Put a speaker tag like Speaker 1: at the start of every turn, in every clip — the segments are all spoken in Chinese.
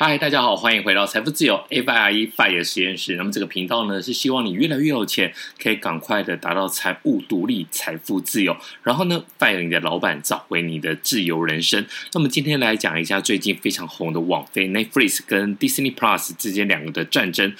Speaker 1: 嗨，大家好，欢迎回到财富自由 F I E FIRE 实验室。那么这个频道呢，是希望你越来越有钱，可以赶快的达到财务独立、财富自由，然后呢，fire 你的老板，找回你的自由人生。那么今天来讲一下最近非常红的网飞 Netflix 跟 Disney Plus 之间两个的战争。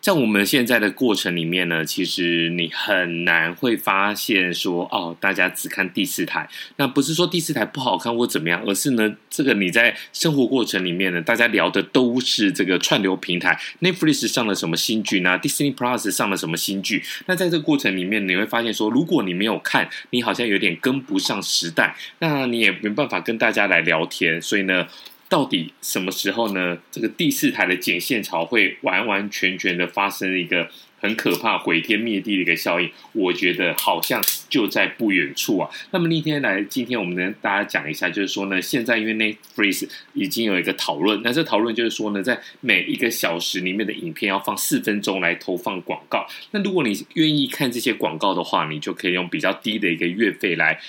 Speaker 1: 在我们现在的过程里面呢，其实你很难会发现说，哦，大家只看第四台。那不是说第四台不好看或怎么样，而是呢，这个你在生活过程里面呢，大家聊的都是这个串流平台，Netflix 上了什么新剧呢？Disney Plus 上了什么新剧？那在这个过程里面，你会发现说，如果你没有看，你好像有点跟不上时代，那你也没办法跟大家来聊天，所以呢。到底什么时候呢？这个第四台的剪线潮会完完全全的发生一个很可怕、毁天灭地的一个效应？我觉得好像就在不远处啊。那么那天来，今天我们跟大家讲一下，就是说呢，现在因为 Netflix 已经有一个讨论，那这讨论就是说呢，在每一个小时里面的影片要放四分钟来投放广告。那如果你愿意看这些广告的话，你就可以用比较低的一个月费来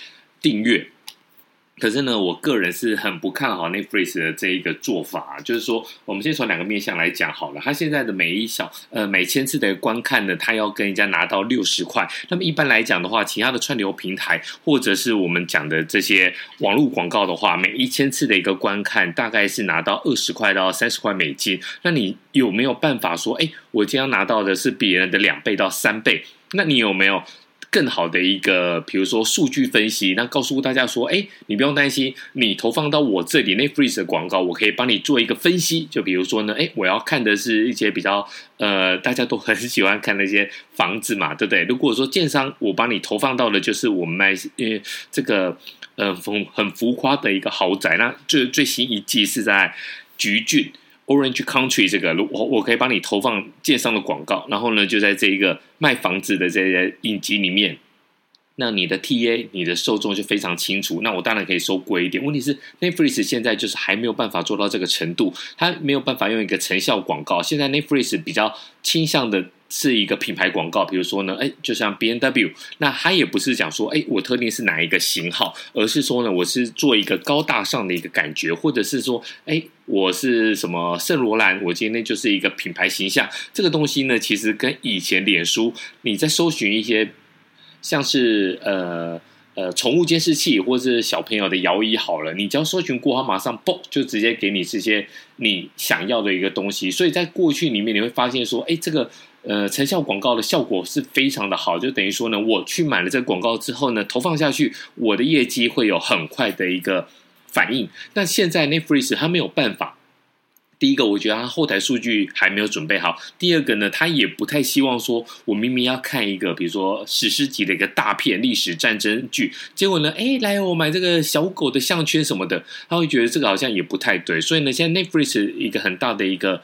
Speaker 1: 订阅。可是呢，我个人是很不看好 Netflix 的这一个做法，就是说，我们先从两个面向来讲好了。他现在的每一小呃每千次的观看呢，他要跟人家拿到六十块。那么一般来讲的话，其他的串流平台或者是我们讲的这些网络广告的话，每一千次的一个观看大概是拿到二十块到三十块美金。那你有没有办法说，哎，我今天要拿到的是别人的两倍到三倍？那你有没有？更好的一个，比如说数据分析，那告诉大家说，哎，你不用担心，你投放到我这里 Netflix 的广告，我可以帮你做一个分析。就比如说呢，哎，我要看的是一些比较呃，大家都很喜欢看那些房子嘛，对不对？如果说建商我帮你投放到的就是我们卖，因为这个呃，很很浮夸的一个豪宅，那最最新一季是在橘郡。Orange Country 这个，我我可以帮你投放建商的广告，然后呢，就在这一个卖房子的这些影集里面，那你的 TA 你的受众就非常清楚，那我当然可以收贵一点。问题是 Netflix 现在就是还没有办法做到这个程度，它没有办法用一个成效广告。现在 Netflix 比较倾向的。是一个品牌广告，比如说呢，哎，就像 B N W，那它也不是讲说，哎，我特定是哪一个型号，而是说呢，我是做一个高大上的一个感觉，或者是说，哎，我是什么圣罗兰，我今天就是一个品牌形象。这个东西呢，其实跟以前脸书你在搜寻一些像是呃呃宠物监视器或者是小朋友的摇椅好了，你只要搜寻过，它马上嘣就直接给你这些你想要的一个东西。所以在过去里面，你会发现说，哎，这个。呃，成效广告的效果是非常的好，就等于说呢，我去买了这个广告之后呢，投放下去，我的业绩会有很快的一个反应。但现在 Netflix 它没有办法。第一个，我觉得它后台数据还没有准备好；第二个呢，它也不太希望说，我明明要看一个，比如说史诗级的一个大片、历史战争剧，结果呢，哎，来我买这个小狗的项圈什么的，他会觉得这个好像也不太对。所以呢，现在 Netflix 一个很大的一个。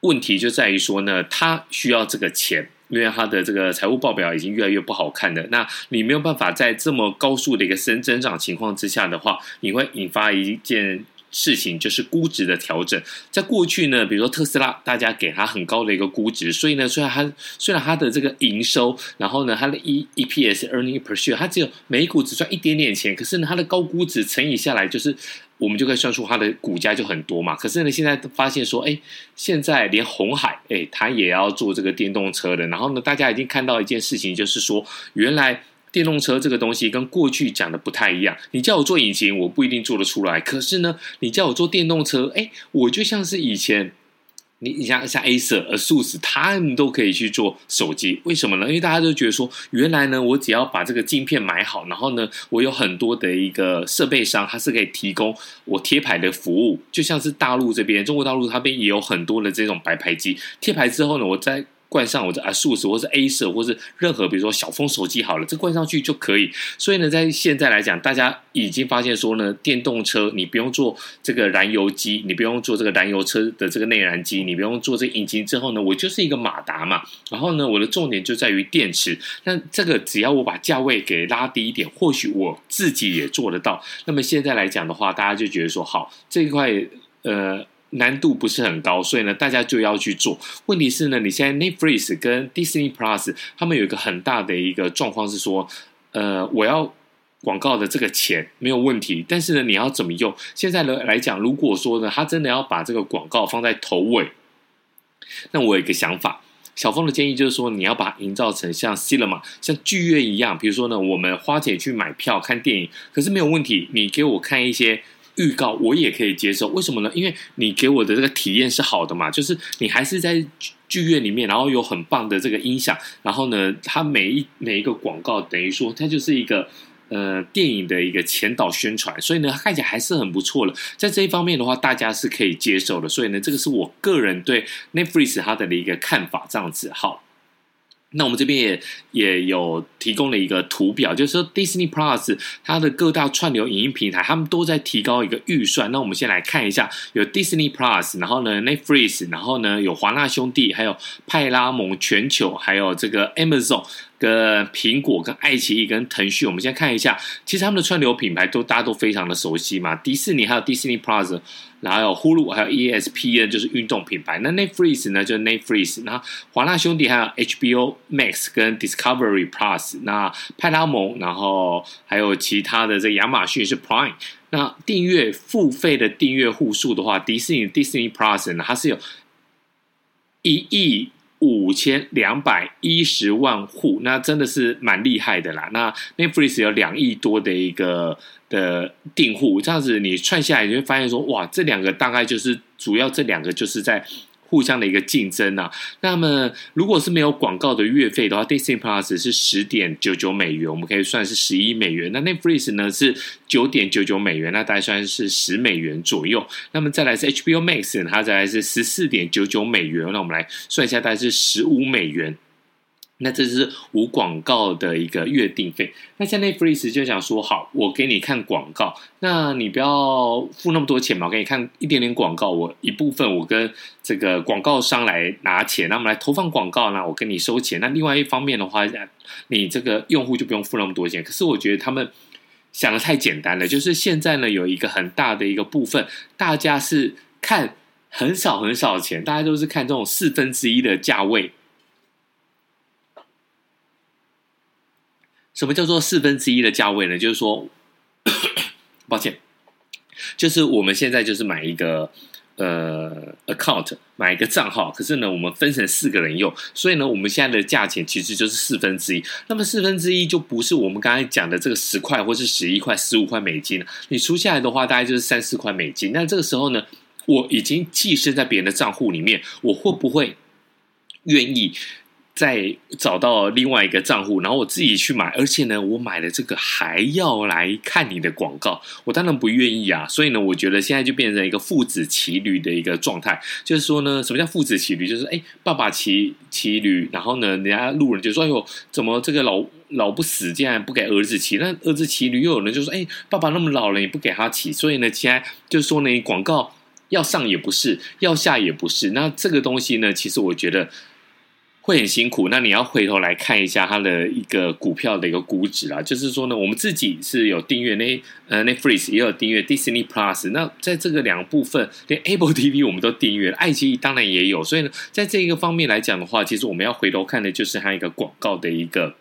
Speaker 1: 问题就在于说呢，他需要这个钱，因为他的这个财务报表已经越来越不好看了。那你没有办法在这么高速的一个升增长情况之下的话，你会引发一件事情，就是估值的调整。在过去呢，比如说特斯拉，大家给他很高的一个估值，所以呢，虽然它虽然它的这个营收，然后呢，它的 E EPS earning per share，它只有每股只赚一点点钱，可是呢，它的高估值乘以下来就是。我们就可以算出它的股价就很多嘛。可是呢，现在发现说，哎，现在连红海，哎，它也要做这个电动车的。然后呢，大家已经看到一件事情，就是说，原来电动车这个东西跟过去讲的不太一样。你叫我做引擎，我不一定做得出来。可是呢，你叫我做电动车，哎，我就像是以前。你你像像 Acer、ASUS，他们都可以去做手机，为什么呢？因为大家都觉得说，原来呢，我只要把这个镜片买好，然后呢，我有很多的一个设备商，它是可以提供我贴牌的服务，就像是大陆这边，中国大陆它边也有很多的这种白牌机，贴牌之后呢，我在。冠上我的 ASUS 或是 Acer 或是任何比如说小峰手机好了，这冠上去就可以。所以呢，在现在来讲，大家已经发现说呢，电动车你不用做这个燃油机，你不用做这个燃油车的这个内燃机，你不用做这引擎之后呢，我就是一个马达嘛。然后呢，我的重点就在于电池。那这个只要我把价位给拉低一点，或许我自己也做得到。那么现在来讲的话，大家就觉得说好这一块呃。难度不是很高，所以呢，大家就要去做。问题是呢，你现在 Netflix 跟 Disney Plus 他们有一个很大的一个状况是说，呃，我要广告的这个钱没有问题，但是呢，你要怎么用？现在呢来讲，如果说呢，他真的要把这个广告放在头尾，那我有一个想法，小峰的建议就是说，你要把它营造成像 cinema、像剧院一样，比如说呢，我们花钱去买票看电影，可是没有问题，你给我看一些预告，我也可以接受。为什么呢？因为你给我的这个体验是好的嘛，就是你还是在剧院里面，然后有很棒的这个音响，然后呢，它每一每一个广告等于说它就是一个。呃，电影的一个前导宣传，所以呢，看起来还是很不错的。在这一方面的话，大家是可以接受的。所以呢，这个是我个人对 Netflix 它的一个看法，这样子。好，那我们这边也也有提供了一个图表，就是说 Disney Plus 它的各大串流影音平台，他们都在提高一个预算。那我们先来看一下，有 Disney Plus，然后呢 Netflix，然后呢有华纳兄弟，还有派拉蒙全球，还有这个 Amazon。跟苹果、跟爱奇艺、跟腾讯，我们先看一下，其实他们的串流品牌都大家都非常的熟悉嘛。迪士尼还有 Disney Plus，然后还有 Hulu，还有 ESPN 就是运动品牌。那 Netflix 呢，就是 Netflix。那华纳兄弟还有 HBO Max 跟 Discovery Plus。那派拉蒙，然后还有其他的这亚马逊是 Prime。那订阅付费的订阅户数的话，迪士尼 Disney Plus 呢，它是有一亿。五千两百一十万户，那真的是蛮厉害的啦。那 Netflix 有两亿多的一个的订户，这样子你串下来，你会发现说，哇，这两个大概就是主要这两个就是在。互相的一个竞争啊，那么如果是没有广告的月费的话，Disney Plus 是十点九九美元，我们可以算是十一美元。那 Netflix 呢是九点九九美元，那大概算是十美元左右。那么再来是 HBO Max，它再来是十四点九九美元，那我们来算一下，大概是十五美元。那这是无广告的一个月定费。那像 Netflix 就想说，好，我给你看广告，那你不要付那么多钱嘛，我给你看一点点广告，我一部分我跟这个广告商来拿钱，那我们来投放广告呢，我跟你收钱。那另外一方面的话，你这个用户就不用付那么多钱。可是我觉得他们想的太简单了，就是现在呢有一个很大的一个部分，大家是看很少很少钱，大家都是看这种四分之一的价位。什么叫做四分之一的价位呢？就是说，抱歉，就是我们现在就是买一个呃 account，买一个账号，可是呢，我们分成四个人用，所以呢，我们现在的价钱其实就是四分之一。那么四分之一就不是我们刚才讲的这个十块或是十一块、十五块美金，你除下来的话，大概就是三四块美金。那这个时候呢，我已经寄生在别人的账户里面，我会不会愿意？再找到另外一个账户，然后我自己去买，而且呢，我买了这个还要来看你的广告，我当然不愿意啊。所以呢，我觉得现在就变成一个父子骑驴的一个状态，就是说呢，什么叫父子骑驴？就是哎，爸爸骑骑驴，然后呢，人家路人就说：“哎呦，怎么这个老老不死，竟然不给儿子骑？那儿子骑驴，又有人就说：哎，爸爸那么老了，也不给他骑？所以呢，现在就是说呢，广告要上也不是，要下也不是。那这个东西呢，其实我觉得。会很辛苦，那你要回头来看一下它的一个股票的一个估值啊，就是说呢，我们自己是有订阅那呃 Netflix 也有订阅 Disney Plus，那在这个两部分，连 Apple TV 我们都订阅了，爱奇艺当然也有，所以呢，在这一个方面来讲的话，其实我们要回头看的就是它一个广告的一个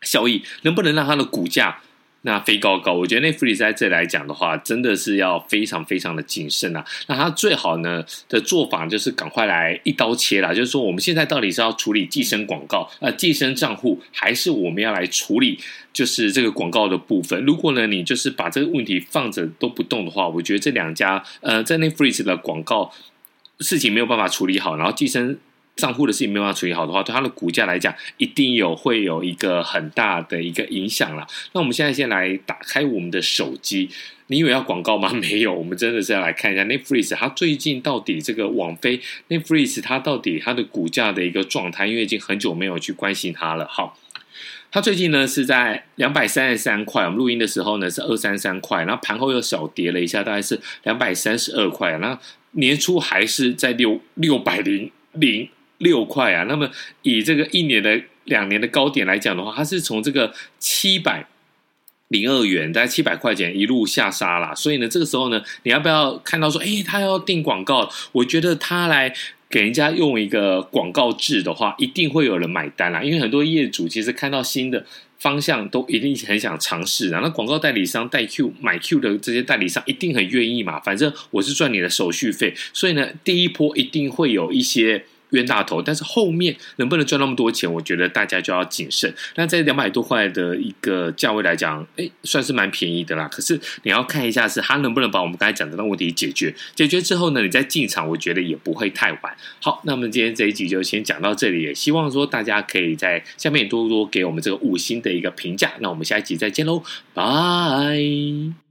Speaker 1: 效益，能不能让它的股价。那飞高高，我觉得 Netflix 在这里来讲的话，真的是要非常非常的谨慎啊。那他最好呢的做法就是赶快来一刀切啦，就是说我们现在到底是要处理寄生广告，呃，寄生账户，还是我们要来处理就是这个广告的部分？如果呢你就是把这个问题放着都不动的话，我觉得这两家呃在 Netflix 的广告事情没有办法处理好，然后寄生。账户的事情没有办法处理好的话，对它的股价来讲，一定有会有一个很大的一个影响啦。那我们现在先来打开我们的手机，你以为要广告吗？没有，我们真的是要来看一下 Netflix 它最近到底这个网飞 Netflix 它到底它的股价的一个状态，因为已经很久没有去关心它了。好，它最近呢是在两百三十三块，我们录音的时候呢是二三三块，然后盘后又小跌了一下，大概是两百三十二块，那年初还是在六六百零零。六块啊，那么以这个一年的两年的高点来讲的话，它是从这个七百零二元，大概七百块钱一路下杀啦。所以呢，这个时候呢，你要不要看到说，诶，他要订广告？我觉得他来给人家用一个广告制的话，一定会有人买单啦。因为很多业主其实看到新的方向都一定很想尝试啊。那广告代理商带 Q 买 Q 的这些代理商一定很愿意嘛，反正我是赚你的手续费，所以呢，第一波一定会有一些。冤大头，但是后面能不能赚那么多钱？我觉得大家就要谨慎。那在两百多块的一个价位来讲，哎，算是蛮便宜的啦。可是你要看一下，是它能不能把我们刚才讲的那个问题解决？解决之后呢，你再进场，我觉得也不会太晚。好，那么今天这一集就先讲到这里，也希望说大家可以在下面多多给我们这个五星的一个评价。那我们下一集再见喽，拜。